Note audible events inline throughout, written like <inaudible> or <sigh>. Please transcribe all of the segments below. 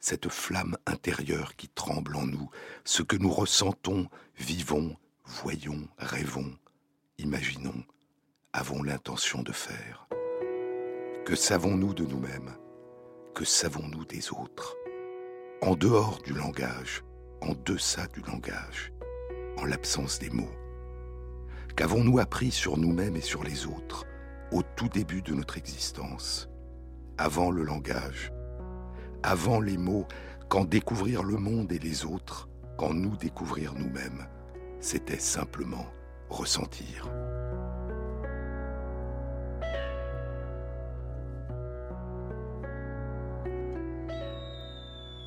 cette flamme intérieure qui tremble en nous, ce que nous ressentons, vivons, voyons, rêvons, imaginons, avons l'intention de faire. Que savons-nous de nous-mêmes? Que savons-nous des autres? En dehors du langage, en deçà du langage, en l'absence des mots. Qu'avons-nous appris sur nous-mêmes et sur les autres au tout début de notre existence, avant le langage, avant les mots, quand découvrir le monde et les autres, quand nous découvrir nous-mêmes, c'était simplement ressentir.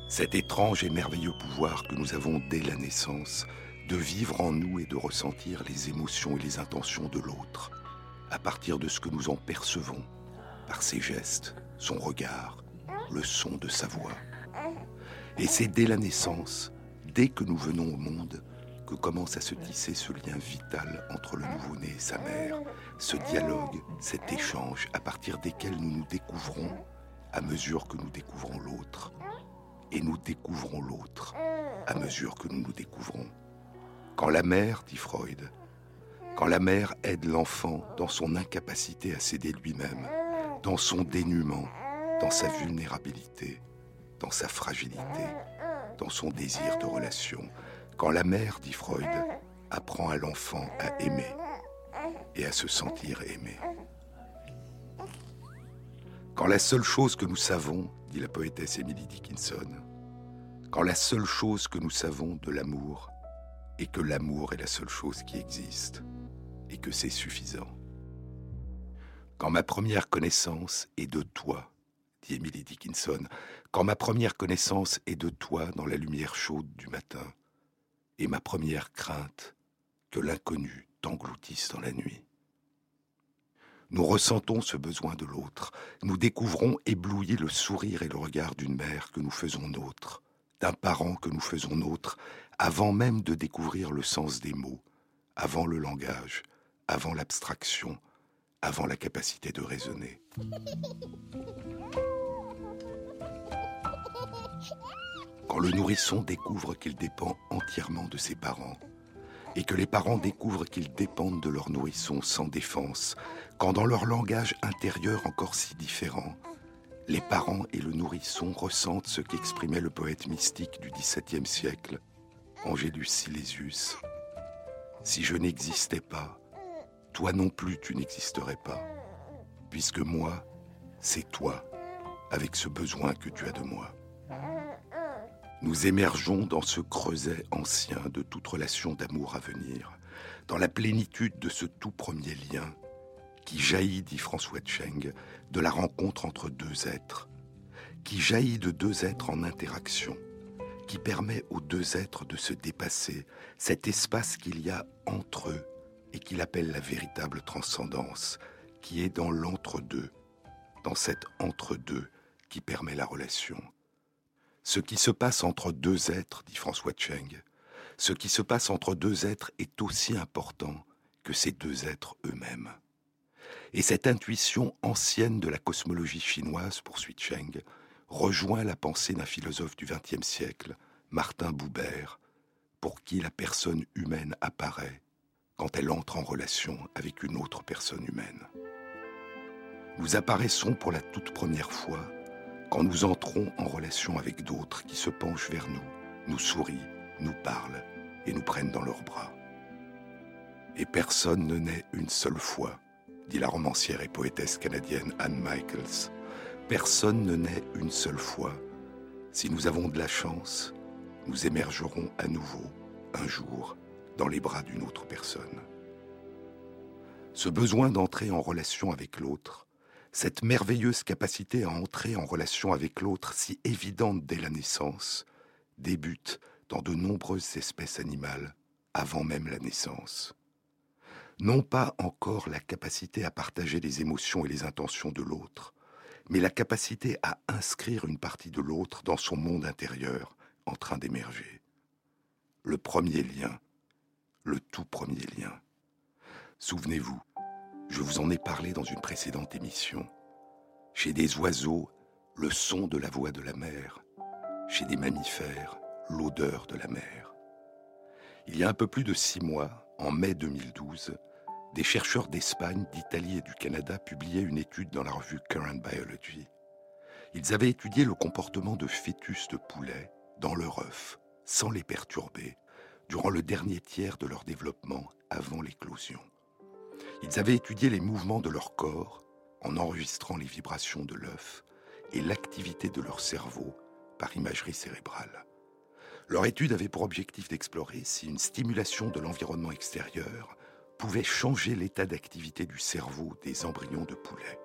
Cet étrange et merveilleux pouvoir que nous avons dès la naissance de vivre en nous et de ressentir les émotions et les intentions de l'autre, à partir de ce que nous en percevons, par ses gestes, son regard, le son de sa voix. Et c'est dès la naissance, dès que nous venons au monde, que commence à se tisser ce lien vital entre le nouveau-né et sa mère, ce dialogue, cet échange à partir desquels nous nous découvrons à mesure que nous découvrons l'autre. Et nous découvrons l'autre à mesure que nous nous découvrons. Quand la mère, dit Freud, quand la mère aide l'enfant dans son incapacité à s'aider lui-même, dans son dénuement, dans sa vulnérabilité, dans sa fragilité, dans son désir de relation, quand la mère, dit Freud, apprend à l'enfant à aimer et à se sentir aimé. Quand la seule chose que nous savons, dit la poétesse Emily Dickinson, quand la seule chose que nous savons de l'amour est que l'amour est la seule chose qui existe et que c'est suffisant. Quand ma première connaissance est de toi, dit Emily Dickinson, quand ma première connaissance est de toi dans la lumière chaude du matin, et ma première crainte que l'inconnu t'engloutisse dans la nuit. Nous ressentons ce besoin de l'autre, nous découvrons ébloui le sourire et le regard d'une mère que nous faisons nôtre, d'un parent que nous faisons nôtre, avant même de découvrir le sens des mots, avant le langage, avant l'abstraction, avant la capacité de raisonner. <laughs> Quand le nourrisson découvre qu'il dépend entièrement de ses parents, et que les parents découvrent qu'ils dépendent de leur nourrisson sans défense, quand dans leur langage intérieur encore si différent, les parents et le nourrisson ressentent ce qu'exprimait le poète mystique du XVIIe siècle, Angélus Silesius. Si je n'existais pas, toi non plus tu n'existerais pas, puisque moi, c'est toi, avec ce besoin que tu as de moi. Nous émergeons dans ce creuset ancien de toute relation d'amour à venir, dans la plénitude de ce tout premier lien qui jaillit, dit François Cheng, de la rencontre entre deux êtres, qui jaillit de deux êtres en interaction, qui permet aux deux êtres de se dépasser, cet espace qu'il y a entre eux et qu'il appelle la véritable transcendance, qui est dans l'entre-deux, dans cet entre-deux qui permet la relation. Ce qui se passe entre deux êtres, dit François Cheng, ce qui se passe entre deux êtres est aussi important que ces deux êtres eux-mêmes. Et cette intuition ancienne de la cosmologie chinoise, poursuit Cheng, rejoint la pensée d'un philosophe du XXe siècle, Martin Buber, pour qui la personne humaine apparaît quand elle entre en relation avec une autre personne humaine. Nous apparaissons pour la toute première fois quand nous entrons en relation avec d'autres qui se penchent vers nous, nous sourient, nous parlent et nous prennent dans leurs bras. Et personne ne naît une seule fois, dit la romancière et poétesse canadienne Anne Michaels. Personne ne naît une seule fois. Si nous avons de la chance, nous émergerons à nouveau, un jour, dans les bras d'une autre personne. Ce besoin d'entrer en relation avec l'autre, cette merveilleuse capacité à entrer en relation avec l'autre si évidente dès la naissance débute dans de nombreuses espèces animales avant même la naissance. Non pas encore la capacité à partager les émotions et les intentions de l'autre, mais la capacité à inscrire une partie de l'autre dans son monde intérieur en train d'émerger. Le premier lien, le tout premier lien. Souvenez-vous, je vous en ai parlé dans une précédente émission. Chez des oiseaux, le son de la voix de la mer. Chez des mammifères, l'odeur de la mer. Il y a un peu plus de six mois, en mai 2012, des chercheurs d'Espagne, d'Italie et du Canada publiaient une étude dans la revue Current Biology. Ils avaient étudié le comportement de fœtus de poulets dans leur œuf, sans les perturber, durant le dernier tiers de leur développement avant l'éclosion. Ils avaient étudié les mouvements de leur corps en enregistrant les vibrations de l'œuf et l'activité de leur cerveau par imagerie cérébrale. Leur étude avait pour objectif d'explorer si une stimulation de l'environnement extérieur pouvait changer l'état d'activité du cerveau des embryons de poulet.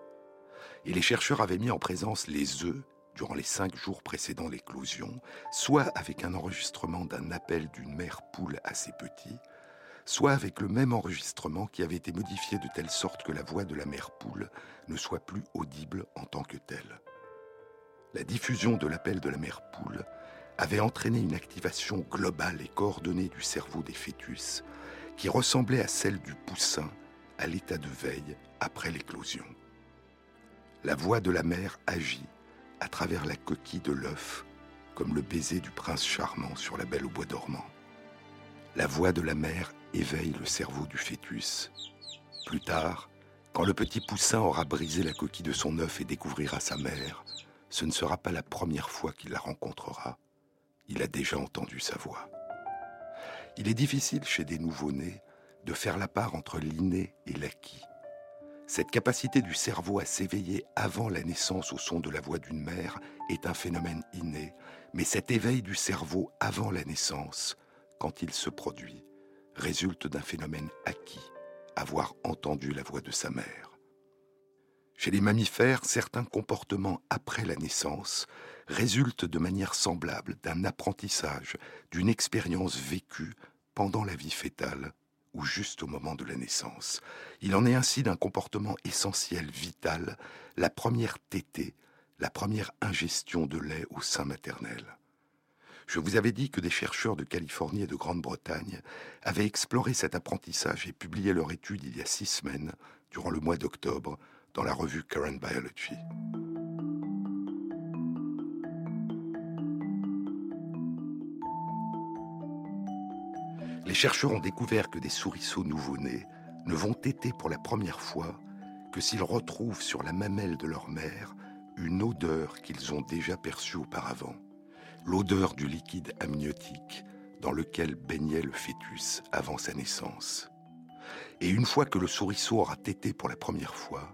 Et les chercheurs avaient mis en présence les œufs durant les cinq jours précédant l'éclosion, soit avec un enregistrement d'un appel d'une mère poule à ses petits, soit avec le même enregistrement qui avait été modifié de telle sorte que la voix de la mère poule ne soit plus audible en tant que telle. La diffusion de l'appel de la mère poule avait entraîné une activation globale et coordonnée du cerveau des fœtus qui ressemblait à celle du poussin à l'état de veille après l'éclosion. La voix de la mère agit à travers la coquille de l'œuf comme le baiser du prince charmant sur la belle au bois dormant. La voix de la mère éveille le cerveau du fœtus. Plus tard, quand le petit poussin aura brisé la coquille de son œuf et découvrira sa mère, ce ne sera pas la première fois qu'il la rencontrera il a déjà entendu sa voix. Il est difficile chez des nouveau-nés de faire la part entre l'inné et l'acquis. Cette capacité du cerveau à s'éveiller avant la naissance au son de la voix d'une mère est un phénomène inné, mais cet éveil du cerveau avant la naissance, quand il se produit, résulte d'un phénomène acquis, avoir entendu la voix de sa mère. Chez les mammifères, certains comportements après la naissance résultent de manière semblable d'un apprentissage, d'une expérience vécue pendant la vie fétale ou juste au moment de la naissance. Il en est ainsi d'un comportement essentiel, vital, la première tétée, la première ingestion de lait au sein maternel. Je vous avais dit que des chercheurs de Californie et de Grande-Bretagne avaient exploré cet apprentissage et publié leur étude il y a six semaines, durant le mois d'octobre, dans la revue Current Biology. Les chercheurs ont découvert que des souriceaux nouveau-nés ne vont téter pour la première fois que s'ils retrouvent sur la mamelle de leur mère une odeur qu'ils ont déjà perçue auparavant, l'odeur du liquide amniotique dans lequel baignait le fœtus avant sa naissance. Et une fois que le souriceau aura tété pour la première fois,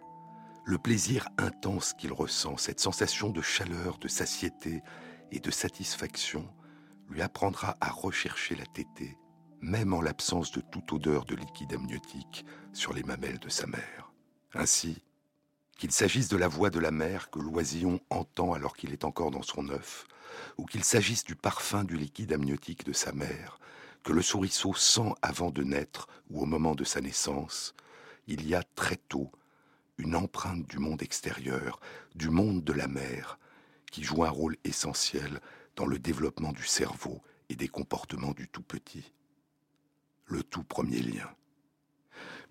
le plaisir intense qu'il ressent, cette sensation de chaleur, de satiété et de satisfaction, lui apprendra à rechercher la tétée, même en l'absence de toute odeur de liquide amniotique sur les mamelles de sa mère. Ainsi, qu'il s'agisse de la voix de la mère que l'oisillon entend alors qu'il est encore dans son œuf, ou qu'il s'agisse du parfum du liquide amniotique de sa mère, que le souriceau sent avant de naître ou au moment de sa naissance, il y a très tôt une empreinte du monde extérieur, du monde de la mer, qui joue un rôle essentiel dans le développement du cerveau et des comportements du tout petit. Le tout premier lien.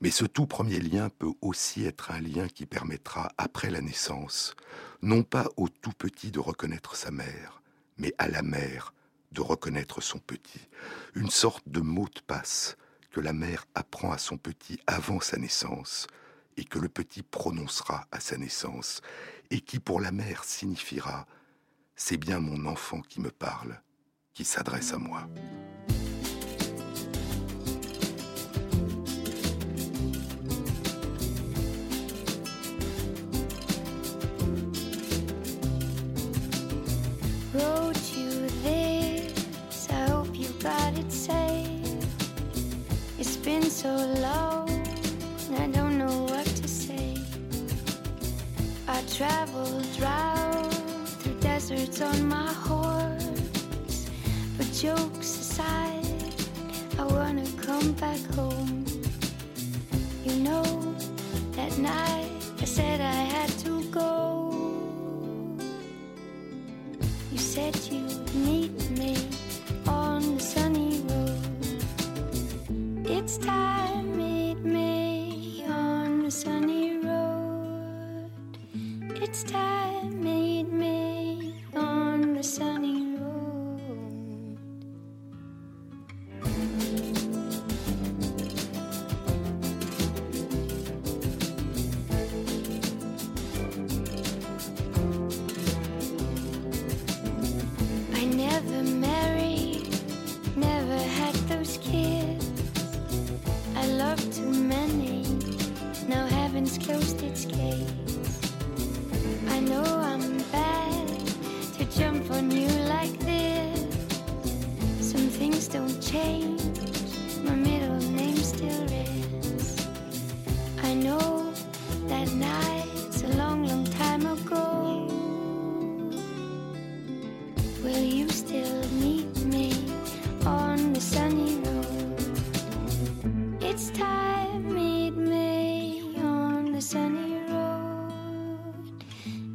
Mais ce tout premier lien peut aussi être un lien qui permettra, après la naissance, non pas au tout petit de reconnaître sa mère, mais à la mère de reconnaître son petit. Une sorte de mot de passe que la mère apprend à son petit avant sa naissance et que le petit prononcera à sa naissance, et qui pour la mère signifiera ⁇ C'est bien mon enfant qui me parle, qui s'adresse à moi ⁇ so low, I don't know what to say. I traveled through deserts on my horse, but jokes aside, I wanna come back home. You know, that night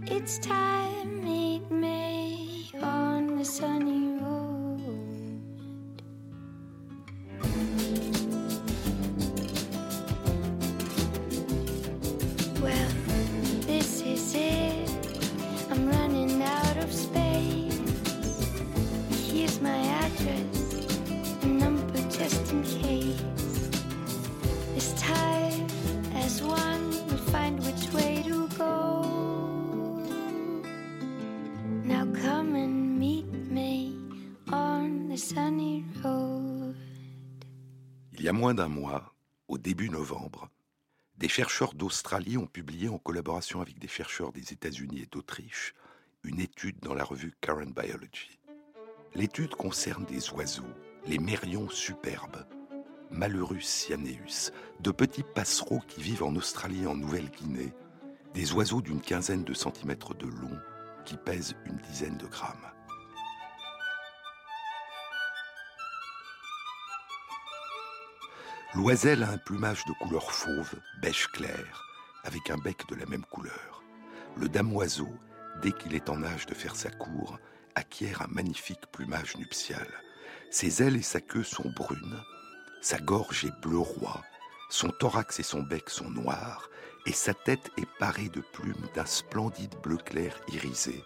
It's time, meet me on the sunny moins d'un mois, au début novembre, des chercheurs d'Australie ont publié en collaboration avec des chercheurs des États-Unis et d'Autriche une étude dans la revue Current Biology. L'étude concerne des oiseaux, les mérions superbes, Malurus cyaneus, de petits passereaux qui vivent en Australie et en Nouvelle-Guinée, des oiseaux d'une quinzaine de centimètres de long qui pèsent une dizaine de grammes. L'oiselle a un plumage de couleur fauve, beige clair, avec un bec de la même couleur. Le damoiseau, dès qu'il est en âge de faire sa cour, acquiert un magnifique plumage nuptial. Ses ailes et sa queue sont brunes, sa gorge est bleu roi, son thorax et son bec sont noirs, et sa tête est parée de plumes d'un splendide bleu clair irisé,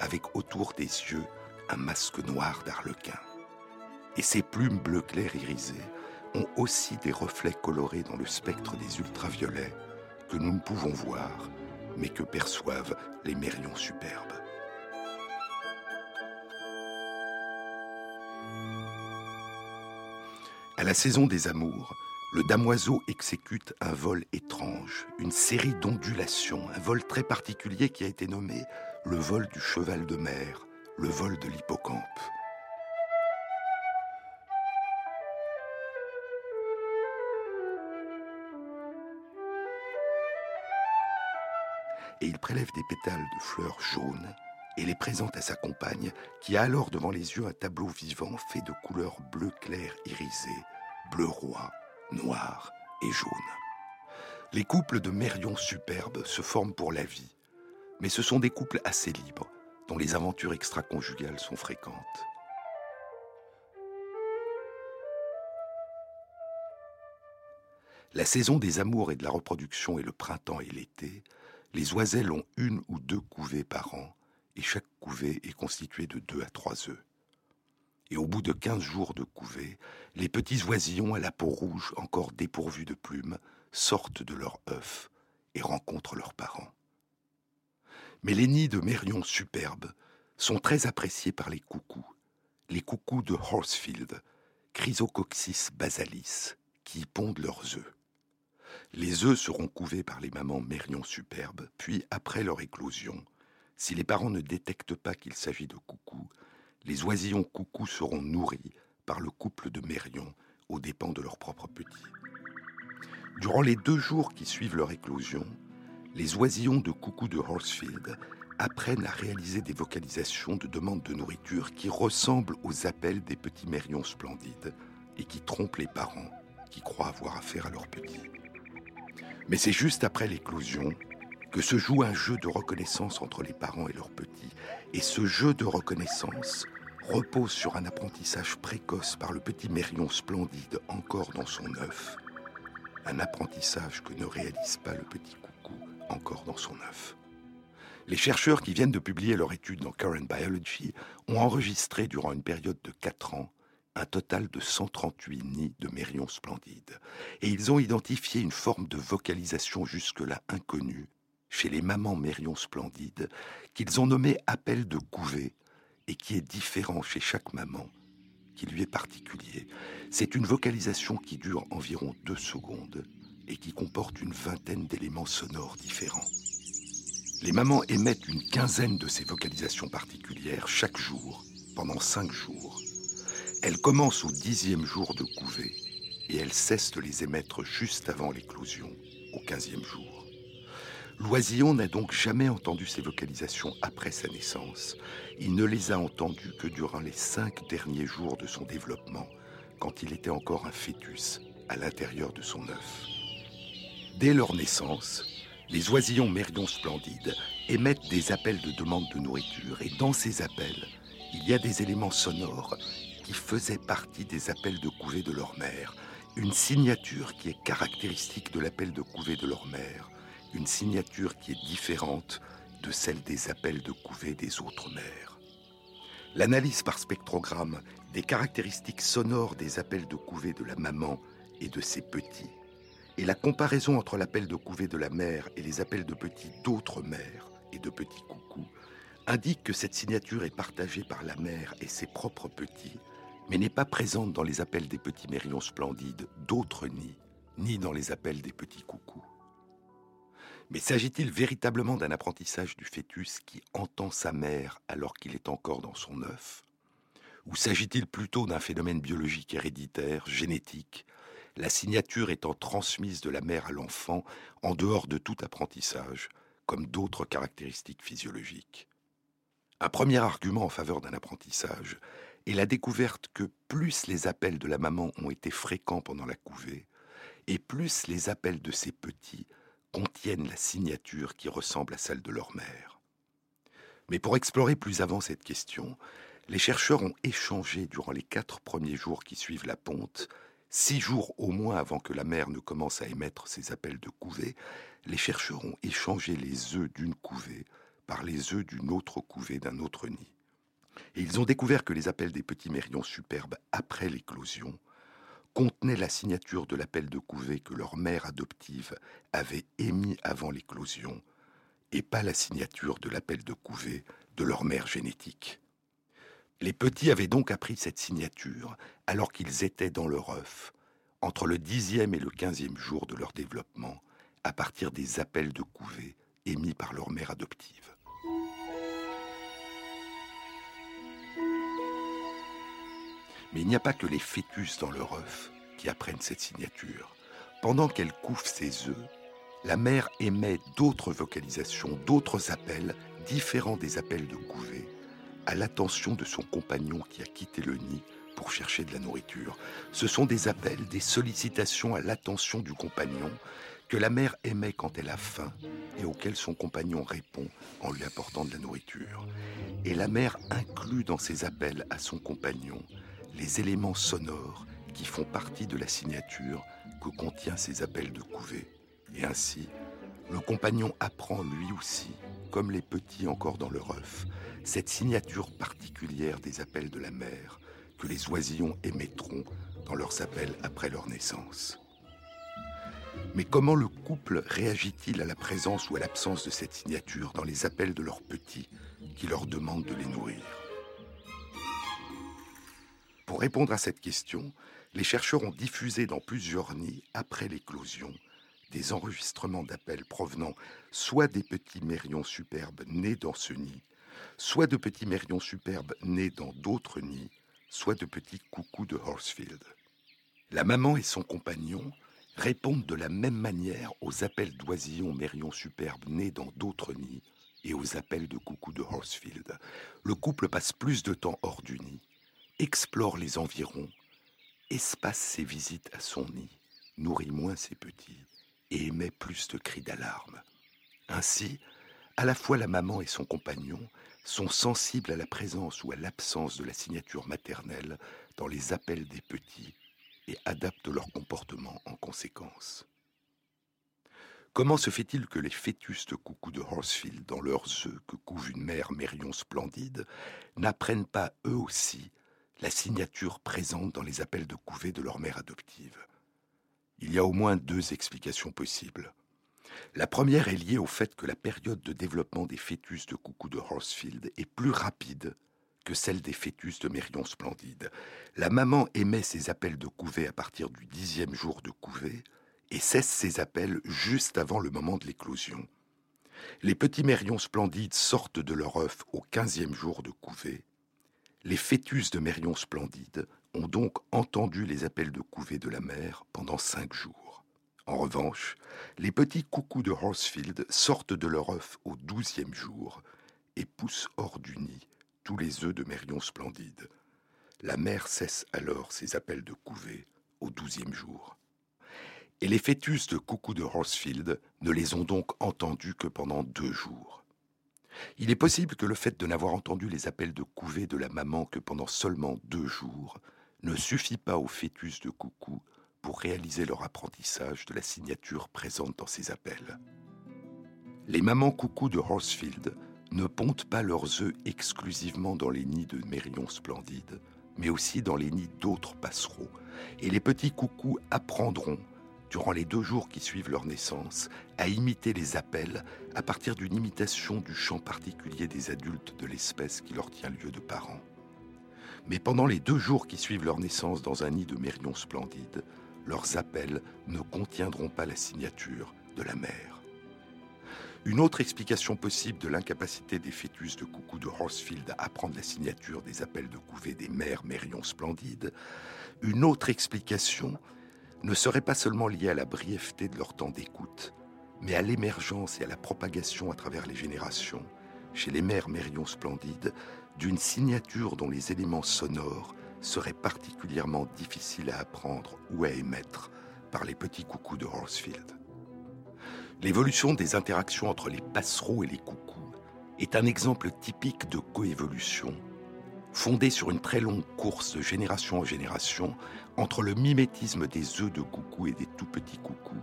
avec autour des yeux un masque noir d'arlequin. Et ces plumes bleu clair irisées ont aussi des reflets colorés dans le spectre des ultraviolets que nous ne pouvons voir, mais que perçoivent les mérions superbes. À la saison des amours, le damoiseau exécute un vol étrange, une série d'ondulations, un vol très particulier qui a été nommé le vol du cheval de mer, le vol de l'hippocampe. Et il prélève des pétales de fleurs jaunes et les présente à sa compagne, qui a alors devant les yeux un tableau vivant fait de couleurs bleu clair irisé, bleu roi, noir et jaune. Les couples de mérions superbes se forment pour la vie, mais ce sont des couples assez libres, dont les aventures extra-conjugales sont fréquentes. La saison des amours et de la reproduction est le printemps et l'été. Les oiselles ont une ou deux couvées par an, et chaque couvée est constituée de deux à trois œufs. Et au bout de quinze jours de couvée, les petits oisillons à la peau rouge, encore dépourvus de plumes, sortent de leurs œufs et rencontrent leurs parents. Mais les nids de mérions superbes sont très appréciés par les coucous, les coucous de Horsfield, Chrysococcus basalis, qui y pondent leurs œufs. Les œufs seront couvés par les mamans mérions superbes, puis après leur éclosion, si les parents ne détectent pas qu'il s'agit de coucous, les oisillons coucous seront nourris par le couple de mérions aux dépens de leurs propres petits. Durant les deux jours qui suivent leur éclosion, les oisillons de coucou de Horsfield apprennent à réaliser des vocalisations de demande de nourriture qui ressemblent aux appels des petits mérions splendides et qui trompent les parents qui croient avoir affaire à leurs petits. Mais c'est juste après l'éclosion que se joue un jeu de reconnaissance entre les parents et leurs petits. Et ce jeu de reconnaissance repose sur un apprentissage précoce par le petit mérion splendide encore dans son œuf. Un apprentissage que ne réalise pas le petit coucou encore dans son œuf. Les chercheurs qui viennent de publier leur étude dans Current Biology ont enregistré durant une période de 4 ans un total de 138 nids de mérions splendides. Et ils ont identifié une forme de vocalisation jusque-là inconnue chez les mamans mérions splendides qu'ils ont nommé appel de couvée et qui est différent chez chaque maman, qui lui est particulier. C'est une vocalisation qui dure environ deux secondes et qui comporte une vingtaine d'éléments sonores différents. Les mamans émettent une quinzaine de ces vocalisations particulières chaque jour, pendant cinq jours. Elles commencent au dixième jour de couvée et elles cessent de les émettre juste avant l'éclosion, au quinzième jour. Loisillon n'a donc jamais entendu ces vocalisations après sa naissance. Il ne les a entendues que durant les cinq derniers jours de son développement, quand il était encore un fœtus à l'intérieur de son œuf. Dès leur naissance, les oisillons mérions splendides émettent des appels de demande de nourriture et dans ces appels, il y a des éléments sonores qui faisaient partie des appels de couvée de leur mère, une signature qui est caractéristique de l'appel de couvée de leur mère, une signature qui est différente de celle des appels de couvée des autres mères. L'analyse par spectrogramme des caractéristiques sonores des appels de couvée de la maman et de ses petits et la comparaison entre l'appel de couvée de la mère et les appels de petits d'autres mères et de petits coucous indique que cette signature est partagée par la mère et ses propres petits, mais n'est pas présente dans les appels des petits mérions splendides d'autres nids, ni dans les appels des petits coucous. Mais s'agit-il véritablement d'un apprentissage du fœtus qui entend sa mère alors qu'il est encore dans son œuf? Ou s'agit-il plutôt d'un phénomène biologique héréditaire, génétique, la signature étant transmise de la mère à l'enfant en dehors de tout apprentissage, comme d'autres caractéristiques physiologiques? Un premier argument en faveur d'un apprentissage est la découverte que plus les appels de la maman ont été fréquents pendant la couvée, et plus les appels de ses petits contiennent la signature qui ressemble à celle de leur mère. Mais pour explorer plus avant cette question, les chercheurs ont échangé durant les quatre premiers jours qui suivent la ponte Six jours au moins avant que la mère ne commence à émettre ses appels de couvée, les chercheurs ont échangé les œufs d'une couvée par les œufs d'une autre couvée d'un autre nid. Et ils ont découvert que les appels des petits mérions superbes après l'éclosion contenaient la signature de l'appel de couvée que leur mère adoptive avait émis avant l'éclosion, et pas la signature de l'appel de couvée de leur mère génétique. Les petits avaient donc appris cette signature alors qu'ils étaient dans leur œuf, entre le dixième et le quinzième jour de leur développement, à partir des appels de couvée émis par leur mère adoptive. Mais il n'y a pas que les fœtus dans leur œuf qui apprennent cette signature. Pendant qu'elle couve ses œufs, la mère émet d'autres vocalisations, d'autres appels différents des appels de couvée, à l'attention de son compagnon qui a quitté le nid pour chercher de la nourriture. Ce sont des appels, des sollicitations à l'attention du compagnon que la mère émet quand elle a faim et auxquels son compagnon répond en lui apportant de la nourriture. Et la mère inclut dans ses appels à son compagnon les éléments sonores qui font partie de la signature que contient ces appels de couvée. Et ainsi, le compagnon apprend lui aussi, comme les petits encore dans leur œuf, cette signature particulière des appels de la mère que les oisillons émettront dans leurs appels après leur naissance. Mais comment le couple réagit-il à la présence ou à l'absence de cette signature dans les appels de leurs petits qui leur demandent de les nourrir? Pour répondre à cette question, les chercheurs ont diffusé dans plusieurs nids, après l'éclosion, des enregistrements d'appels provenant soit des petits mérions superbes nés dans ce nid, soit de petits mérions superbes nés dans d'autres nids, soit de petits coucous de Horsfield. La maman et son compagnon répondent de la même manière aux appels d'oisillons mérions superbes nés dans d'autres nids et aux appels de coucou de Horsfield, le couple passe plus de temps hors du nid, explore les environs, espace ses visites à son nid, nourrit moins ses petits et émet plus de cris d'alarme. Ainsi, à la fois la maman et son compagnon sont sensibles à la présence ou à l'absence de la signature maternelle dans les appels des petits et adaptent leur comportement en conséquence. Comment se fait-il que les fœtus de coucou de Horsfield, dans leurs œufs que couve une mère mérion splendide, n'apprennent pas eux aussi la signature présente dans les appels de couvée de leur mère adoptive Il y a au moins deux explications possibles. La première est liée au fait que la période de développement des fœtus de coucou de Horsfield est plus rapide que celle des fœtus de Mérion Splendide. La maman émet ses appels de couvée à partir du dixième jour de couvée et cesse ses appels juste avant le moment de l'éclosion. Les petits mérions splendides sortent de leur œuf au quinzième jour de couvée. Les fœtus de mérions splendides ont donc entendu les appels de couvée de la mère pendant cinq jours. En revanche, les petits coucous de Horsfield sortent de leur œuf au douzième jour et poussent hors du nid tous les œufs de Mérion splendide. La mère cesse alors ses appels de couvée au douzième jour. Et les fœtus de coucou de Horsfield ne les ont donc entendus que pendant deux jours. Il est possible que le fait de n'avoir entendu les appels de couvée de la maman que pendant seulement deux jours ne suffit pas aux fœtus de coucou pour réaliser leur apprentissage de la signature présente dans ces appels. Les mamans coucou de Horsfield ne pondent pas leurs œufs exclusivement dans les nids de mérions splendides, mais aussi dans les nids d'autres passereaux. Et les petits coucous apprendront, durant les deux jours qui suivent leur naissance, à imiter les appels à partir d'une imitation du chant particulier des adultes de l'espèce qui leur tient lieu de parents. Mais pendant les deux jours qui suivent leur naissance dans un nid de mérions splendides, leurs appels ne contiendront pas la signature de la mère. Une autre explication possible de l'incapacité des fœtus de coucou de Horsfield à prendre la signature des appels de couvée des mères mérions splendides, une autre explication ne serait pas seulement liée à la brièveté de leur temps d'écoute, mais à l'émergence et à la propagation à travers les générations, chez les mères mérions splendides, d'une signature dont les éléments sonores seraient particulièrement difficiles à apprendre ou à émettre par les petits coucous de Horsfield. L'évolution des interactions entre les passereaux et les coucous est un exemple typique de coévolution, fondée sur une très longue course de génération en génération entre le mimétisme des œufs de coucou et des tout petits coucous,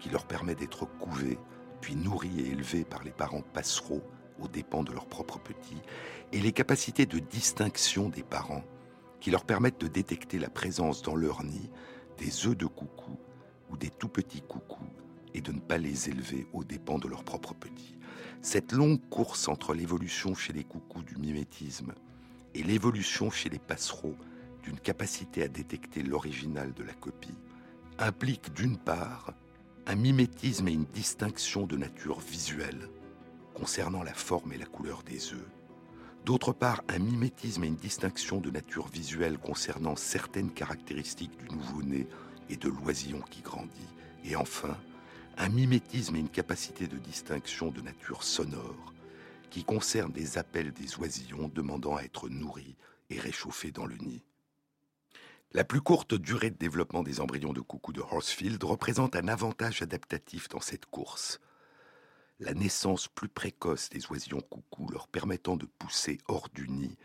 qui leur permet d'être couvés, puis nourris et élevés par les parents passereaux aux dépens de leurs propres petits, et les capacités de distinction des parents, qui leur permettent de détecter la présence dans leur nid des œufs de coucou ou des tout petits coucous et de ne pas les élever aux dépens de leurs propres petits. Cette longue course entre l'évolution chez les coucous du mimétisme et l'évolution chez les passereaux d'une capacité à détecter l'original de la copie implique d'une part un mimétisme et une distinction de nature visuelle concernant la forme et la couleur des œufs, d'autre part un mimétisme et une distinction de nature visuelle concernant certaines caractéristiques du nouveau-né et de l'oisillon qui grandit, et enfin un mimétisme et une capacité de distinction de nature sonore qui concerne des appels des oisillons demandant à être nourris et réchauffés dans le nid. La plus courte durée de développement des embryons de coucou de Horsfield représente un avantage adaptatif dans cette course. La naissance plus précoce des oisillons coucou leur permettant de pousser hors du nid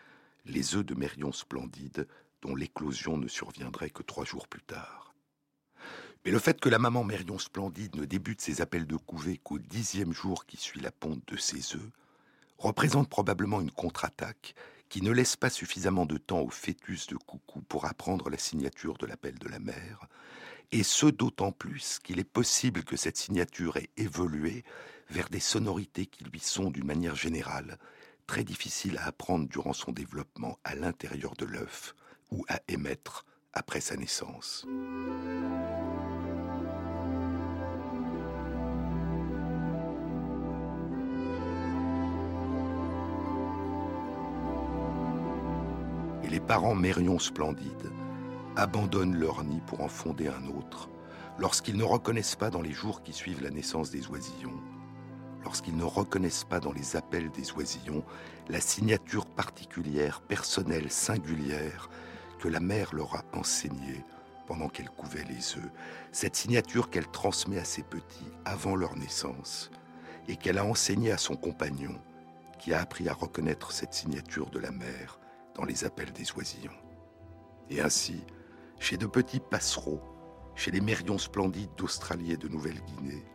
les œufs de mérions splendides dont l'éclosion ne surviendrait que trois jours plus tard. Mais le fait que la maman Mérion Splendide ne débute ses appels de couvée qu'au dixième jour qui suit la ponte de ses œufs représente probablement une contre-attaque qui ne laisse pas suffisamment de temps au fœtus de coucou pour apprendre la signature de l'appel de la mère, et ce d'autant plus qu'il est possible que cette signature ait évolué vers des sonorités qui lui sont, d'une manière générale, très difficiles à apprendre durant son développement à l'intérieur de l'œuf ou à émettre après sa naissance. Et les parents mérions splendides abandonnent leur nid pour en fonder un autre lorsqu'ils ne reconnaissent pas dans les jours qui suivent la naissance des oisillons lorsqu'ils ne reconnaissent pas dans les appels des oisillons la signature particulière, personnelle, singulière, que la mère leur a enseignée pendant qu'elle couvait les œufs, cette signature qu'elle transmet à ses petits avant leur naissance, et qu'elle a enseignée à son compagnon, qui a appris à reconnaître cette signature de la mère dans les appels des oisillons. Et ainsi, chez de petits passereaux, chez les mérions splendides d'Australie et de Nouvelle-Guinée,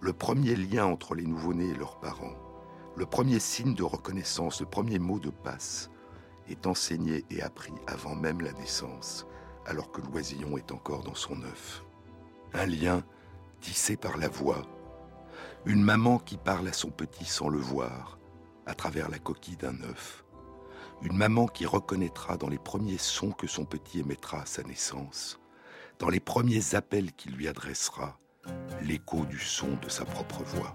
le premier lien entre les nouveau-nés et leurs parents, le premier signe de reconnaissance, le premier mot de passe, est enseigné et appris avant même la naissance, alors que l'oisillon est encore dans son œuf. Un lien tissé par la voix, une maman qui parle à son petit sans le voir, à travers la coquille d'un œuf, une maman qui reconnaîtra dans les premiers sons que son petit émettra à sa naissance, dans les premiers appels qu'il lui adressera, l'écho du son de sa propre voix.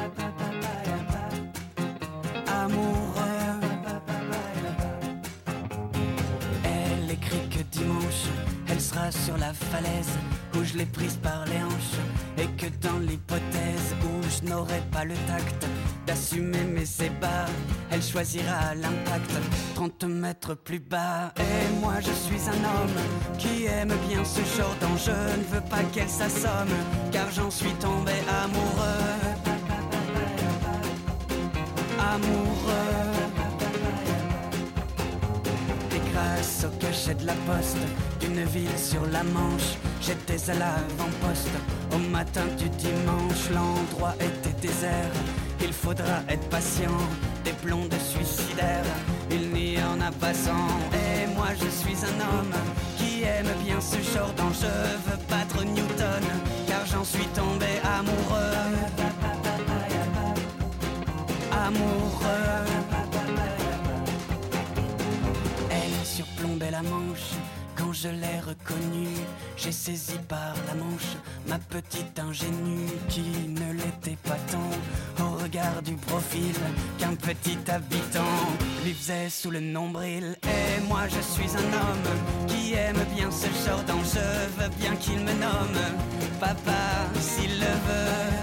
Sur la falaise où je l'ai prise par les hanches et que dans l'hypothèse où je n'aurai pas le tact d'assumer mes ébats, elle choisira l'impact 30 mètres plus bas. Et moi je suis un homme qui aime bien ce genre d'enjeu, ne veux pas qu'elle s'assomme car j'en suis tombé amoureux. Amoureux. Grâce au cachet de la poste, une ville sur la Manche? J'étais à l'avant-poste au matin du dimanche. L'endroit était désert. Il faudra être patient. Des blondes suicidaires, il n'y en a pas sans. Et moi je suis un homme qui aime bien ce genre d'enjeu. Veux battre Newton, car j'en suis tombé amoureux. Amoureux. Manche quand je l'ai reconnu, j'ai saisi par la manche ma petite ingénue qui ne l'était pas tant au regard du profil qu'un petit habitant lui faisait sous le nombril. Et moi je suis un homme qui aime bien ce genre d'enjeu, veux bien qu'il me nomme papa s'il le veut.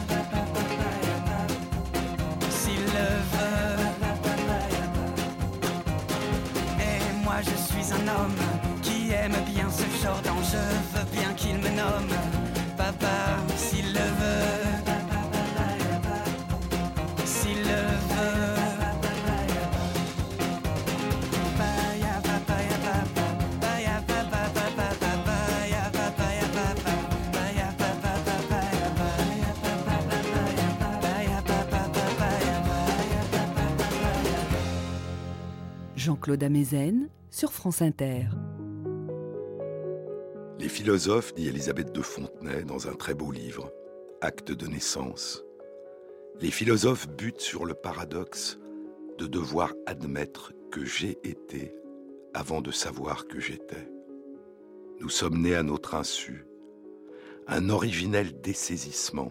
Homme aime bien ce genre d'enjeu, veux bien qu'il me nomme papa s'il le veut. S'il le veut. Jean-Claude Amezen sur France Inter. Les philosophes, dit Elisabeth de Fontenay dans un très beau livre, Acte de naissance, les philosophes butent sur le paradoxe de devoir admettre que j'ai été avant de savoir que j'étais. Nous sommes nés à notre insu, un originel dessaisissement,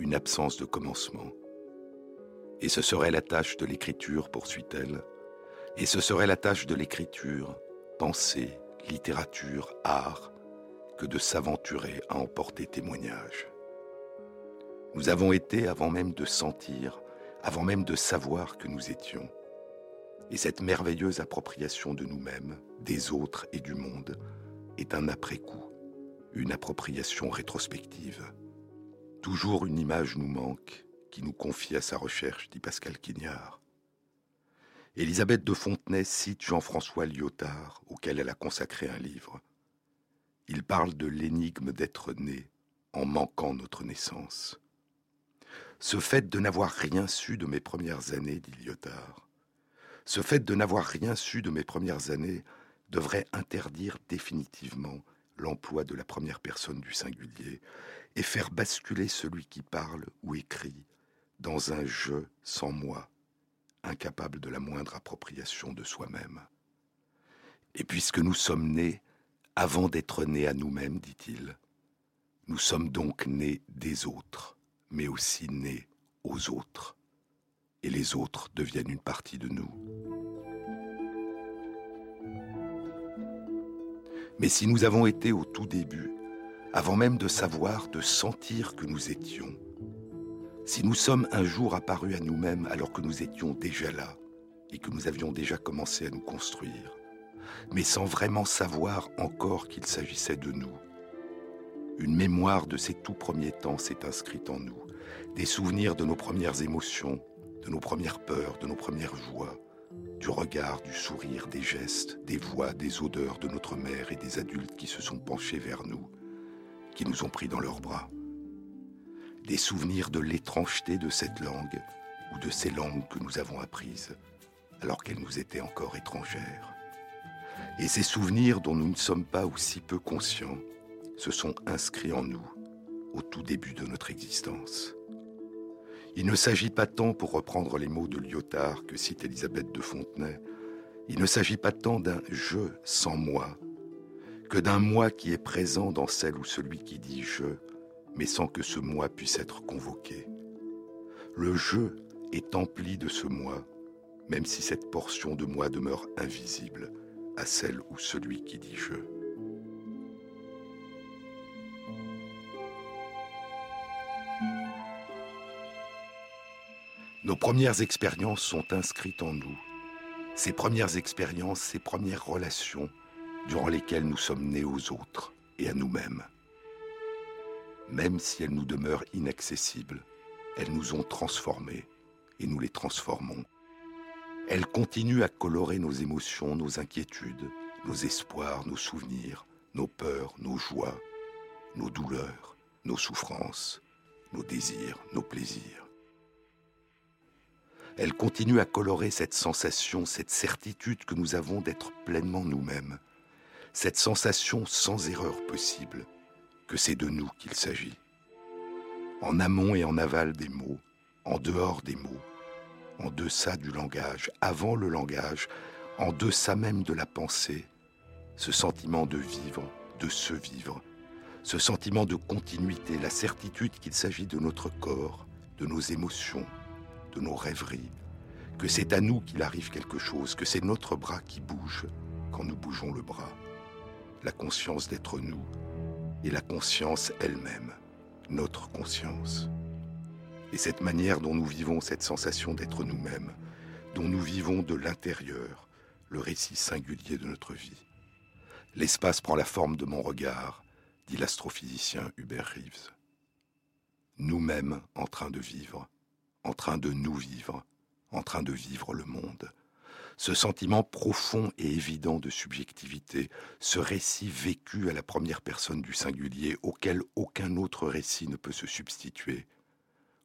une absence de commencement. Et ce serait la tâche de l'écriture, poursuit-elle, et ce serait la tâche de l'écriture, pensée, littérature, art, que de s'aventurer à emporter témoignage. Nous avons été avant même de sentir, avant même de savoir que nous étions. Et cette merveilleuse appropriation de nous-mêmes, des autres et du monde est un après-coup. une appropriation rétrospective. Toujours une image nous manque qui nous confie à sa recherche, dit Pascal Quignard. Élisabeth de Fontenay cite Jean-François Lyotard, auquel elle a consacré un livre. Il parle de l'énigme d'être né en manquant notre naissance. Ce fait de n'avoir rien su de mes premières années, dit Lyotard, ce fait de n'avoir rien su de mes premières années devrait interdire définitivement l'emploi de la première personne du singulier et faire basculer celui qui parle ou écrit dans un je sans moi, incapable de la moindre appropriation de soi-même. Et puisque nous sommes nés avant d'être nés à nous-mêmes, dit-il, nous sommes donc nés des autres, mais aussi nés aux autres, et les autres deviennent une partie de nous. Mais si nous avons été au tout début, avant même de savoir, de sentir que nous étions, si nous sommes un jour apparus à nous-mêmes alors que nous étions déjà là et que nous avions déjà commencé à nous construire, mais sans vraiment savoir encore qu'il s'agissait de nous, une mémoire de ces tout premiers temps s'est inscrite en nous, des souvenirs de nos premières émotions, de nos premières peurs, de nos premières joies, du regard, du sourire, des gestes, des voix, des odeurs de notre mère et des adultes qui se sont penchés vers nous, qui nous ont pris dans leurs bras. Des souvenirs de l'étrangeté de cette langue ou de ces langues que nous avons apprises alors qu'elles nous étaient encore étrangères. Et ces souvenirs dont nous ne sommes pas aussi peu conscients se sont inscrits en nous au tout début de notre existence. Il ne s'agit pas tant, pour reprendre les mots de Lyotard que cite Elisabeth de Fontenay, il ne s'agit pas tant d'un je sans moi, que d'un moi qui est présent dans celle ou celui qui dit je, mais sans que ce moi puisse être convoqué. Le je est empli de ce moi, même si cette portion de moi demeure invisible à celle ou celui qui dit je. Nos premières expériences sont inscrites en nous. Ces premières expériences, ces premières relations durant lesquelles nous sommes nés aux autres et à nous-mêmes. Même si elles nous demeurent inaccessibles, elles nous ont transformés et nous les transformons. Elles continuent à colorer nos émotions, nos inquiétudes, nos espoirs, nos souvenirs, nos peurs, nos joies, nos douleurs, nos souffrances, nos désirs, nos plaisirs elle continue à colorer cette sensation, cette certitude que nous avons d'être pleinement nous-mêmes, cette sensation sans erreur possible, que c'est de nous qu'il s'agit. En amont et en aval des mots, en dehors des mots, en deçà du langage, avant le langage, en deçà même de la pensée, ce sentiment de vivre, de se vivre, ce sentiment de continuité, la certitude qu'il s'agit de notre corps, de nos émotions, de nos rêveries, que c'est à nous qu'il arrive quelque chose, que c'est notre bras qui bouge quand nous bougeons le bras. La conscience d'être nous et la conscience elle-même, notre conscience. Et cette manière dont nous vivons cette sensation d'être nous-mêmes, dont nous vivons de l'intérieur le récit singulier de notre vie. L'espace prend la forme de mon regard, dit l'astrophysicien Hubert Reeves. Nous-mêmes en train de vivre, en train de nous vivre, en train de vivre le monde. Ce sentiment profond et évident de subjectivité, ce récit vécu à la première personne du singulier auquel aucun autre récit ne peut se substituer,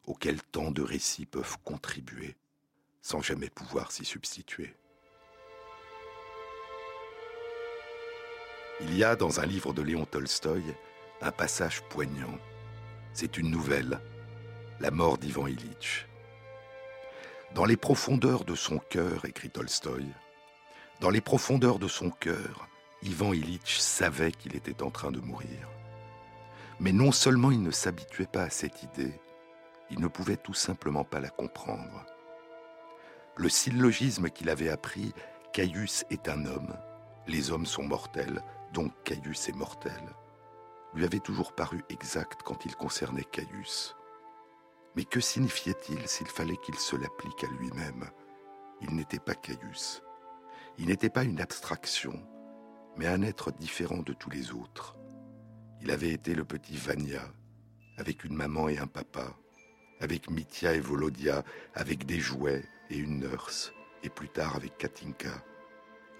auquel tant de récits peuvent contribuer sans jamais pouvoir s'y substituer. Il y a dans un livre de Léon Tolstoï un passage poignant. C'est une nouvelle, La mort d'Ivan Ilitch. Dans les profondeurs de son cœur, écrit Tolstoï, dans les profondeurs de son cœur, Ivan Ilitch savait qu'il était en train de mourir. Mais non seulement il ne s'habituait pas à cette idée, il ne pouvait tout simplement pas la comprendre. Le syllogisme qu'il avait appris, Caius est un homme, les hommes sont mortels, donc Caius est mortel, lui avait toujours paru exact quand il concernait Caius. Mais que signifiait-il s'il fallait qu'il se l'applique à lui-même? Il n'était pas Caius. Il n'était pas une abstraction, mais un être différent de tous les autres. Il avait été le petit Vania, avec une maman et un papa, avec Mitya et Volodia, avec des jouets et une nurse, et plus tard avec Katinka,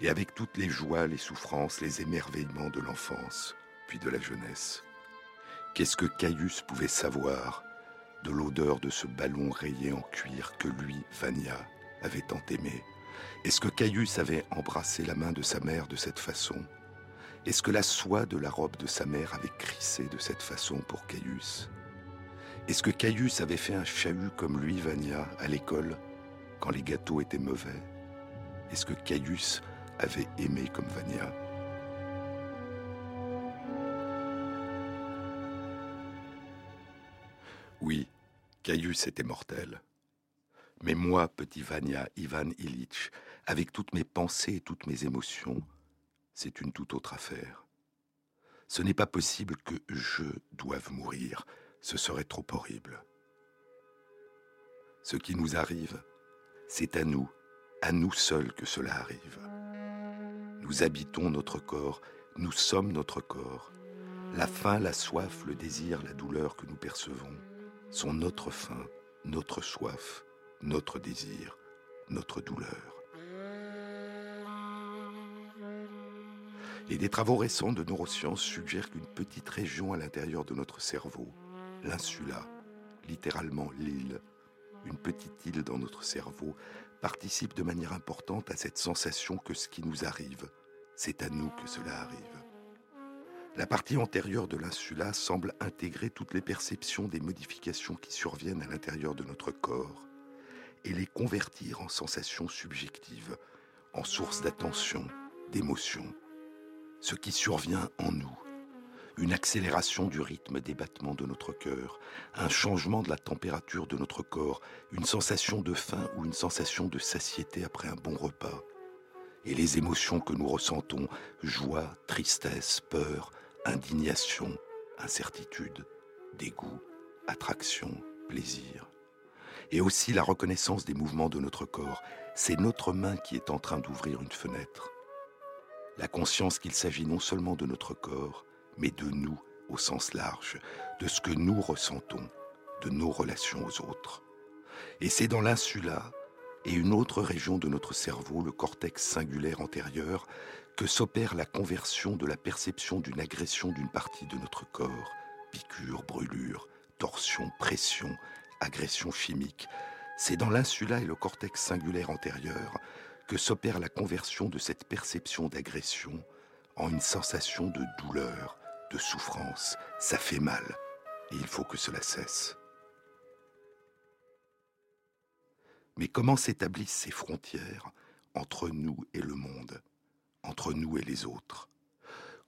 et avec toutes les joies, les souffrances, les émerveillements de l'enfance, puis de la jeunesse. Qu'est-ce que Caius pouvait savoir? De l'odeur de ce ballon rayé en cuir que lui, Vania, avait tant aimé Est-ce que Caius avait embrassé la main de sa mère de cette façon? Est-ce que la soie de la robe de sa mère avait crissé de cette façon pour Caius? Est-ce que Caius avait fait un chahut comme lui, Vania, à l'école, quand les gâteaux étaient mauvais? Est-ce que Caius avait aimé comme Vania? Oui, Caius était mortel. Mais moi, petit Vania, Ivan Ilitch, avec toutes mes pensées et toutes mes émotions, c'est une toute autre affaire. Ce n'est pas possible que je doive mourir, ce serait trop horrible. Ce qui nous arrive, c'est à nous, à nous seuls que cela arrive. Nous habitons notre corps, nous sommes notre corps. La faim, la soif, le désir, la douleur que nous percevons sont notre faim, notre soif, notre désir, notre douleur. Et des travaux récents de neurosciences suggèrent qu'une petite région à l'intérieur de notre cerveau, l'insula, littéralement l'île, une petite île dans notre cerveau, participe de manière importante à cette sensation que ce qui nous arrive, c'est à nous que cela arrive. La partie antérieure de l'insula semble intégrer toutes les perceptions des modifications qui surviennent à l'intérieur de notre corps et les convertir en sensations subjectives, en sources d'attention, d'émotion. Ce qui survient en nous, une accélération du rythme des battements de notre cœur, un changement de la température de notre corps, une sensation de faim ou une sensation de satiété après un bon repas, et les émotions que nous ressentons, joie, tristesse, peur, indignation, incertitude, dégoût, attraction, plaisir et aussi la reconnaissance des mouvements de notre corps. C'est notre main qui est en train d'ouvrir une fenêtre. La conscience qu'il s'agit non seulement de notre corps, mais de nous au sens large, de ce que nous ressentons, de nos relations aux autres. Et c'est dans l'insula et une autre région de notre cerveau, le cortex singulaire antérieur, que s'opère la conversion de la perception d'une agression d'une partie de notre corps, piqûre, brûlure, torsion, pression, agression chimique, c'est dans l'insula et le cortex singulaire antérieur que s'opère la conversion de cette perception d'agression en une sensation de douleur, de souffrance. Ça fait mal et il faut que cela cesse. Mais comment s'établissent ces frontières entre nous et le monde, entre nous et les autres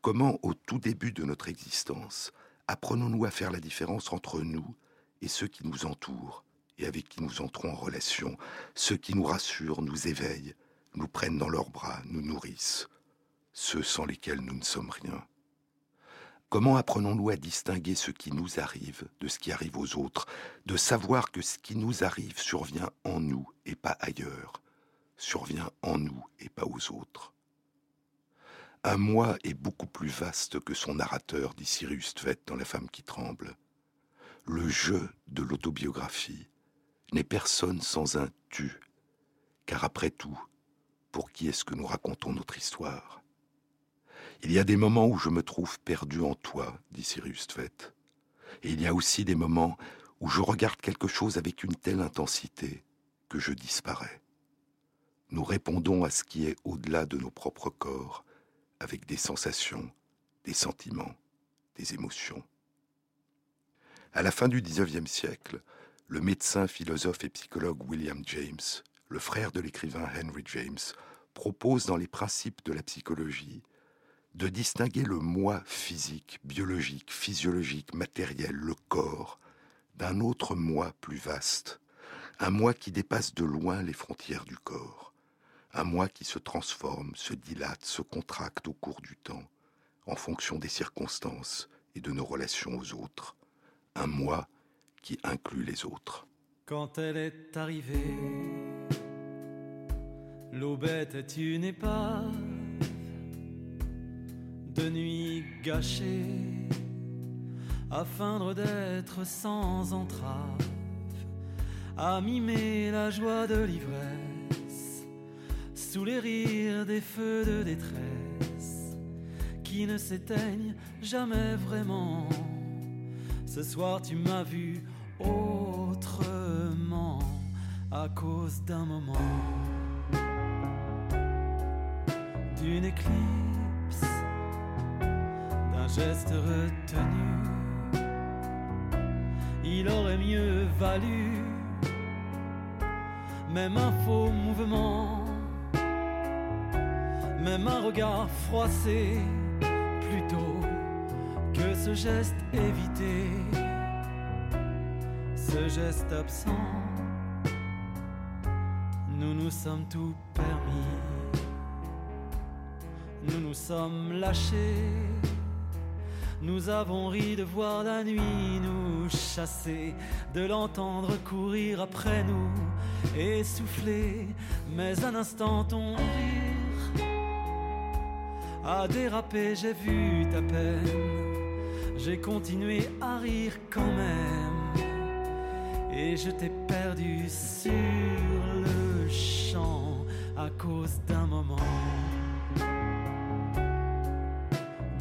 Comment, au tout début de notre existence, apprenons-nous à faire la différence entre nous et ceux qui nous entourent et avec qui nous entrons en relation, ceux qui nous rassurent, nous éveillent, nous prennent dans leurs bras, nous nourrissent, ceux sans lesquels nous ne sommes rien? Comment apprenons-nous à distinguer ce qui nous arrive de ce qui arrive aux autres, de savoir que ce qui nous arrive survient en nous et pas ailleurs, survient en nous et pas aux autres? Un moi est beaucoup plus vaste que son narrateur, dit Cyrus Tvet dans La femme qui tremble le jeu de l'autobiographie n'est personne sans un tu, car après tout, pour qui est-ce que nous racontons notre histoire? Il y a des moments où je me trouve perdu en toi, dit Cyrus Tvet, et il y a aussi des moments où je regarde quelque chose avec une telle intensité que je disparais. Nous répondons à ce qui est au-delà de nos propres corps, avec des sensations, des sentiments, des émotions. À la fin du XIXe siècle, le médecin, philosophe et psychologue William James, le frère de l'écrivain Henry James, propose dans les principes de la psychologie de distinguer le moi physique, biologique, physiologique, matériel, le corps, d'un autre moi plus vaste, un moi qui dépasse de loin les frontières du corps, un moi qui se transforme, se dilate, se contracte au cours du temps, en fonction des circonstances et de nos relations aux autres. Un moi qui inclut les autres. Quand elle est arrivée, l'aubette est une épave de nuit gâchée à feindre d'être sans entrave, à mimer la joie de l'ivresse, sous les rires des feux de détresse qui ne s'éteignent jamais vraiment. Ce soir tu m'as vu autrement à cause d'un moment, d'une éclipse, d'un geste retenu il aurait mieux valu même un faux mouvement, même un regard froissé, plutôt que ce geste évité, ce geste absent. Nous nous sommes tout permis, nous nous sommes lâchés. Nous avons ri de voir la nuit nous chasser, de l'entendre courir après nous, essouffler, mais un instant ton rire a dérapé, j'ai vu ta peine, j'ai continué à rire quand même, et je t'ai perdu sur le champ à cause d'un moment,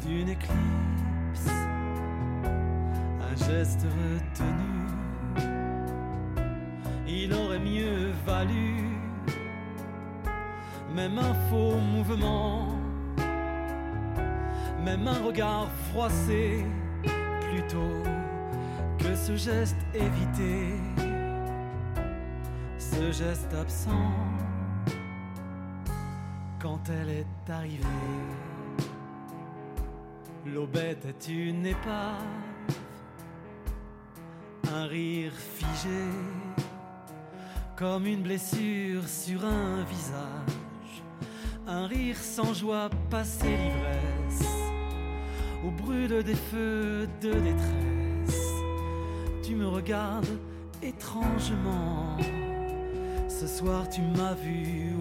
d'une éclipse. Un geste retenu. Il aurait mieux valu. Même un faux mouvement, même un regard froissé, plutôt que ce geste évité, ce geste absent quand elle est arrivée. L'aubette est une épave, un rire figé, comme une blessure sur un visage, un rire sans joie passé l'ivresse, au brûle des feux de détresse. Tu me regardes étrangement, ce soir tu m'as vu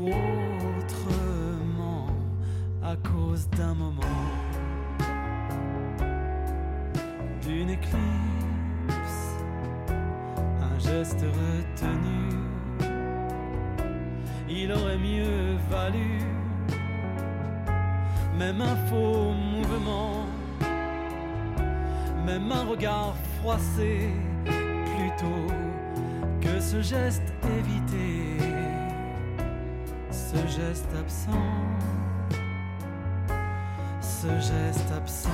autrement à cause d'un moment d'une éclipse, un geste retenu. Il aurait mieux valu même un faux mouvement, même un regard froissé, plutôt que ce geste évité, ce geste absent, ce geste absent.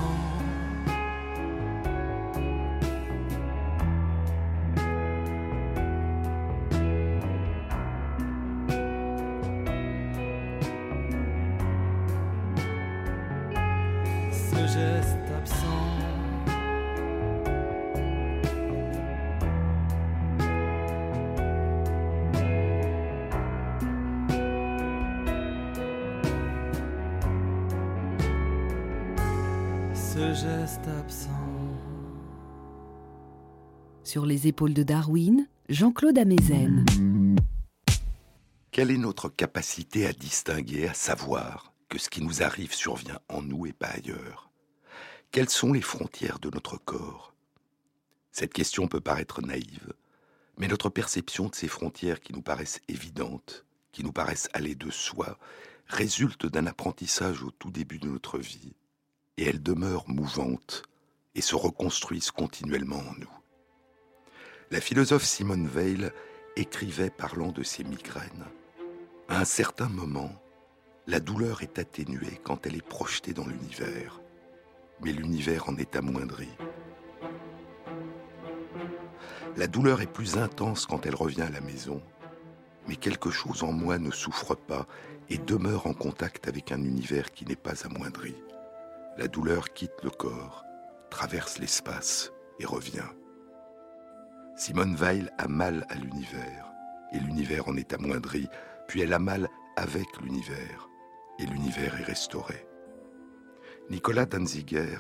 ce geste absent. Geste absent. Sur les épaules de Darwin, Jean-Claude Amezen. Quelle est notre capacité à distinguer, à savoir que ce qui nous arrive survient en nous et pas ailleurs? Quelles sont les frontières de notre corps? Cette question peut paraître naïve, mais notre perception de ces frontières qui nous paraissent évidentes, qui nous paraissent aller de soi, résulte d'un apprentissage au tout début de notre vie, et elles demeurent mouvantes et se reconstruisent continuellement en nous. La philosophe Simone Weil écrivait parlant de ses migraines. À un certain moment, la douleur est atténuée quand elle est projetée dans l'univers, mais l'univers en est amoindri. La douleur est plus intense quand elle revient à la maison, mais quelque chose en moi ne souffre pas et demeure en contact avec un univers qui n'est pas amoindri. La douleur quitte le corps, traverse l'espace et revient. Simone Weil a mal à l'univers, et l'univers en est amoindri, puis elle a mal avec l'univers, et l'univers est restauré. Nicolas Danziger,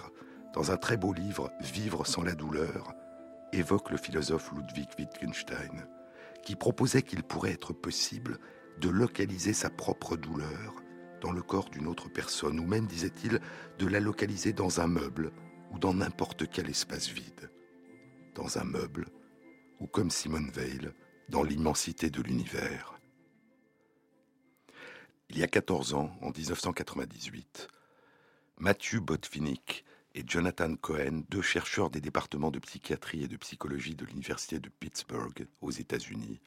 dans un très beau livre Vivre sans la douleur, évoque le philosophe Ludwig Wittgenstein, qui proposait qu'il pourrait être possible de localiser sa propre douleur dans le corps d'une autre personne, ou même, disait-il, de la localiser dans un meuble ou dans n'importe quel espace vide, dans un meuble, ou comme Simone Veil, dans l'immensité de l'univers. Il y a 14 ans, en 1998, Matthew Botvinnik et Jonathan Cohen, deux chercheurs des départements de psychiatrie et de psychologie de l'Université de Pittsburgh aux États-Unis,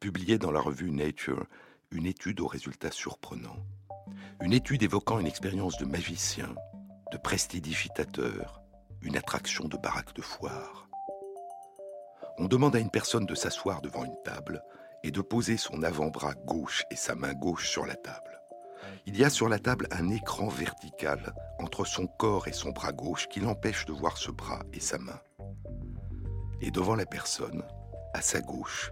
publiaient dans la revue Nature une étude aux résultats surprenants. Une étude évoquant une expérience de magicien, de prestidigitateur, une attraction de baraque de foire. On demande à une personne de s'asseoir devant une table et de poser son avant-bras gauche et sa main gauche sur la table. Il y a sur la table un écran vertical entre son corps et son bras gauche qui l'empêche de voir ce bras et sa main. Et devant la personne, à sa gauche,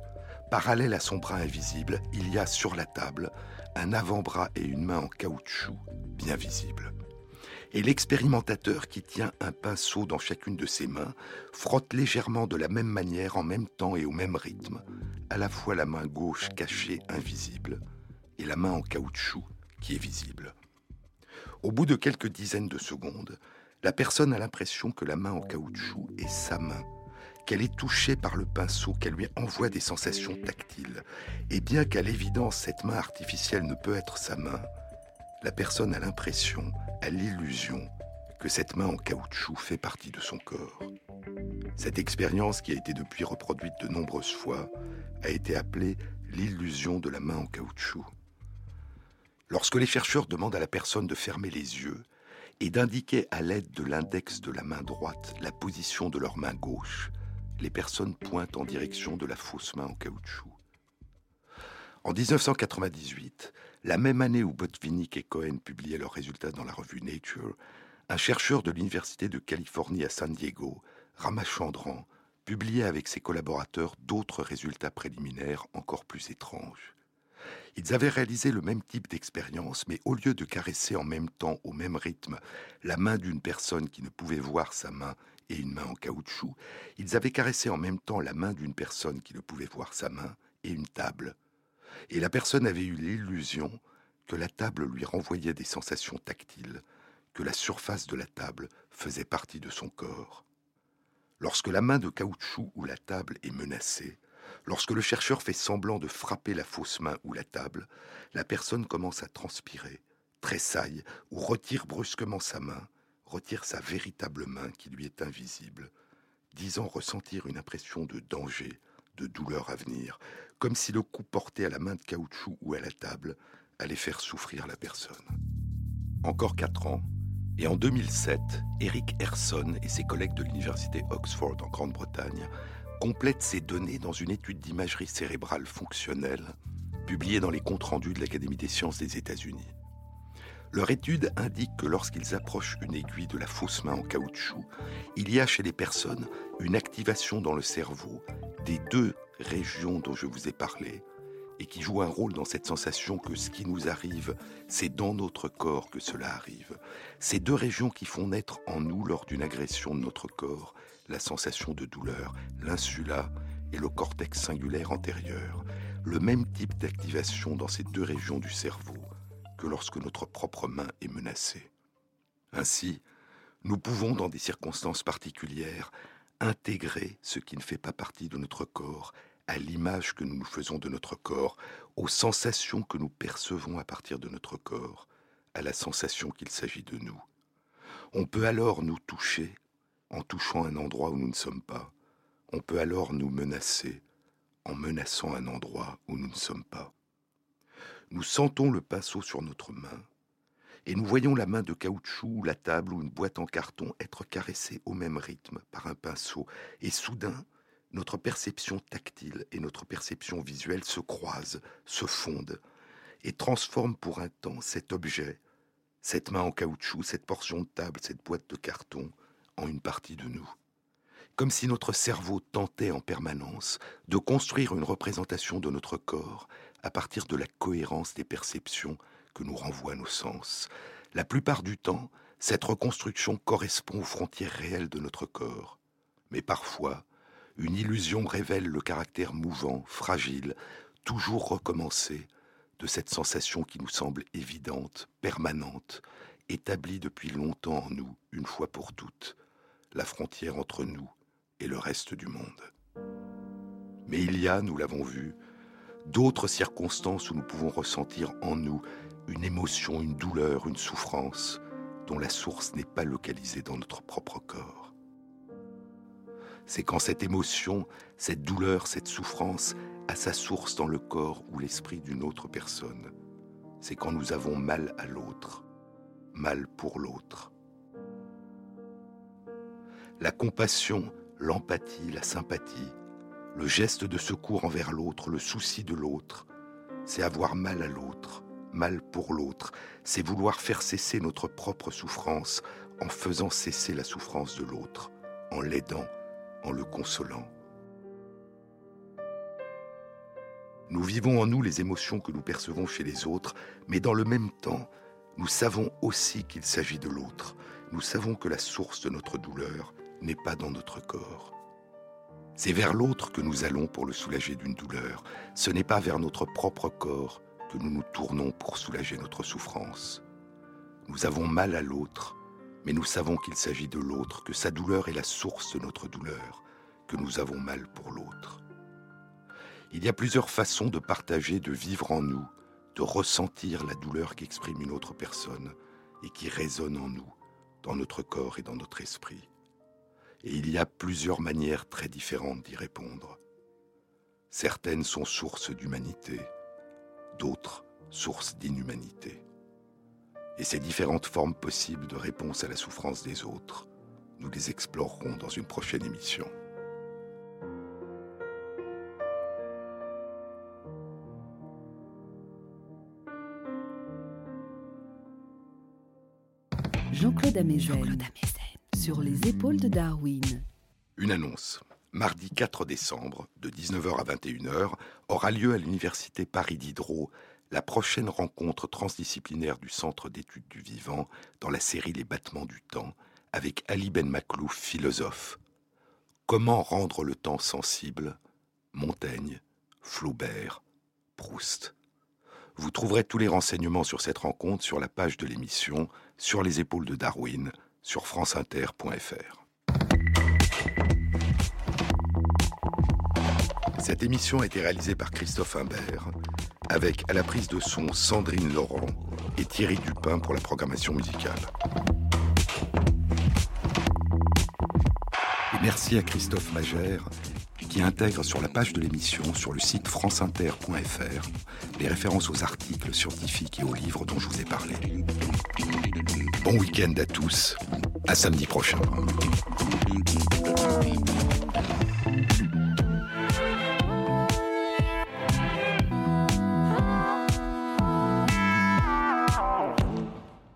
parallèle à son bras invisible, il y a sur la table un avant-bras et une main en caoutchouc bien visibles. Et l'expérimentateur qui tient un pinceau dans chacune de ses mains frotte légèrement de la même manière, en même temps et au même rythme, à la fois la main gauche cachée invisible et la main en caoutchouc qui est visible. Au bout de quelques dizaines de secondes, la personne a l'impression que la main en caoutchouc est sa main, qu'elle est touchée par le pinceau, qu'elle lui envoie des sensations tactiles. Et bien qu'à l'évidence cette main artificielle ne peut être sa main, la personne a l'impression, a l'illusion que cette main en caoutchouc fait partie de son corps. Cette expérience, qui a été depuis reproduite de nombreuses fois, a été appelée l'illusion de la main en caoutchouc. Lorsque les chercheurs demandent à la personne de fermer les yeux et d'indiquer à l'aide de l'index de la main droite la position de leur main gauche, les personnes pointent en direction de la fausse main en caoutchouc. En 1998, la même année où Botvinnik et Cohen publiaient leurs résultats dans la revue Nature, un chercheur de l'Université de Californie à San Diego, Ramachandran, publiait avec ses collaborateurs d'autres résultats préliminaires encore plus étranges. Ils avaient réalisé le même type d'expérience, mais au lieu de caresser en même temps, au même rythme, la main d'une personne qui ne pouvait voir sa main et une main en caoutchouc, ils avaient caressé en même temps la main d'une personne qui ne pouvait voir sa main et une table. Et la personne avait eu l'illusion que la table lui renvoyait des sensations tactiles, que la surface de la table faisait partie de son corps. Lorsque la main de caoutchouc ou la table est menacée, Lorsque le chercheur fait semblant de frapper la fausse main ou la table, la personne commence à transpirer, tressaille ou retire brusquement sa main, retire sa véritable main qui lui est invisible, disant ressentir une impression de danger, de douleur à venir, comme si le coup porté à la main de caoutchouc ou à la table allait faire souffrir la personne. Encore quatre ans, et en 2007, Eric Herson et ses collègues de l'université Oxford en Grande-Bretagne complète ces données dans une étude d'imagerie cérébrale fonctionnelle publiée dans les comptes rendus de l'Académie des sciences des États-Unis. Leur étude indique que lorsqu'ils approchent une aiguille de la fausse main en caoutchouc, il y a chez les personnes une activation dans le cerveau des deux régions dont je vous ai parlé et qui joue un rôle dans cette sensation que ce qui nous arrive, c'est dans notre corps que cela arrive. Ces deux régions qui font naître en nous lors d'une agression de notre corps la sensation de douleur, l'insula et le cortex singulaire antérieur, le même type d'activation dans ces deux régions du cerveau que lorsque notre propre main est menacée. Ainsi, nous pouvons, dans des circonstances particulières, intégrer ce qui ne fait pas partie de notre corps à l'image que nous nous faisons de notre corps, aux sensations que nous percevons à partir de notre corps, à la sensation qu'il s'agit de nous. On peut alors nous toucher en touchant un endroit où nous ne sommes pas. On peut alors nous menacer en menaçant un endroit où nous ne sommes pas. Nous sentons le pinceau sur notre main, et nous voyons la main de caoutchouc ou la table ou une boîte en carton être caressée au même rythme par un pinceau, et soudain, notre perception tactile et notre perception visuelle se croisent, se fondent, et transforment pour un temps cet objet, cette main en caoutchouc, cette portion de table, cette boîte de carton, en une partie de nous. Comme si notre cerveau tentait en permanence de construire une représentation de notre corps à partir de la cohérence des perceptions que nous renvoient nos sens. La plupart du temps, cette reconstruction correspond aux frontières réelles de notre corps. Mais parfois, une illusion révèle le caractère mouvant, fragile, toujours recommencé, de cette sensation qui nous semble évidente, permanente, établie depuis longtemps en nous, une fois pour toutes, la frontière entre nous et le reste du monde. Mais il y a, nous l'avons vu, d'autres circonstances où nous pouvons ressentir en nous une émotion, une douleur, une souffrance dont la source n'est pas localisée dans notre propre corps. C'est quand cette émotion, cette douleur, cette souffrance a sa source dans le corps ou l'esprit d'une autre personne. C'est quand nous avons mal à l'autre, mal pour l'autre. La compassion, l'empathie, la sympathie, le geste de secours envers l'autre, le souci de l'autre, c'est avoir mal à l'autre, mal pour l'autre, c'est vouloir faire cesser notre propre souffrance en faisant cesser la souffrance de l'autre, en l'aidant, en le consolant. Nous vivons en nous les émotions que nous percevons chez les autres, mais dans le même temps, nous savons aussi qu'il s'agit de l'autre. Nous savons que la source de notre douleur n'est pas dans notre corps. C'est vers l'autre que nous allons pour le soulager d'une douleur. Ce n'est pas vers notre propre corps que nous nous tournons pour soulager notre souffrance. Nous avons mal à l'autre, mais nous savons qu'il s'agit de l'autre, que sa douleur est la source de notre douleur, que nous avons mal pour l'autre. Il y a plusieurs façons de partager, de vivre en nous, de ressentir la douleur qu'exprime une autre personne et qui résonne en nous, dans notre corps et dans notre esprit et il y a plusieurs manières très différentes d'y répondre. Certaines sont sources d'humanité, d'autres sources d'inhumanité. Et ces différentes formes possibles de réponse à la souffrance des autres, nous les explorerons dans une prochaine émission. Jean-Claude Amézène sur les épaules de Darwin. Une annonce. Mardi 4 décembre, de 19h à 21h, aura lieu à l'Université Paris Diderot la prochaine rencontre transdisciplinaire du Centre d'études du vivant dans la série Les battements du temps avec Ali Ben Maklouf, philosophe. Comment rendre le temps sensible? Montaigne, Flaubert, Proust. Vous trouverez tous les renseignements sur cette rencontre sur la page de l'émission Sur les épaules de Darwin sur franceinter.fr. Cette émission a été réalisée par Christophe Imbert, avec à la prise de son Sandrine Laurent et Thierry Dupin pour la programmation musicale. Merci à Christophe Magère qui intègre sur la page de l'émission sur le site franceinter.fr les références aux articles scientifiques et aux livres dont je vous ai parlé. Bon week-end à tous, à samedi prochain.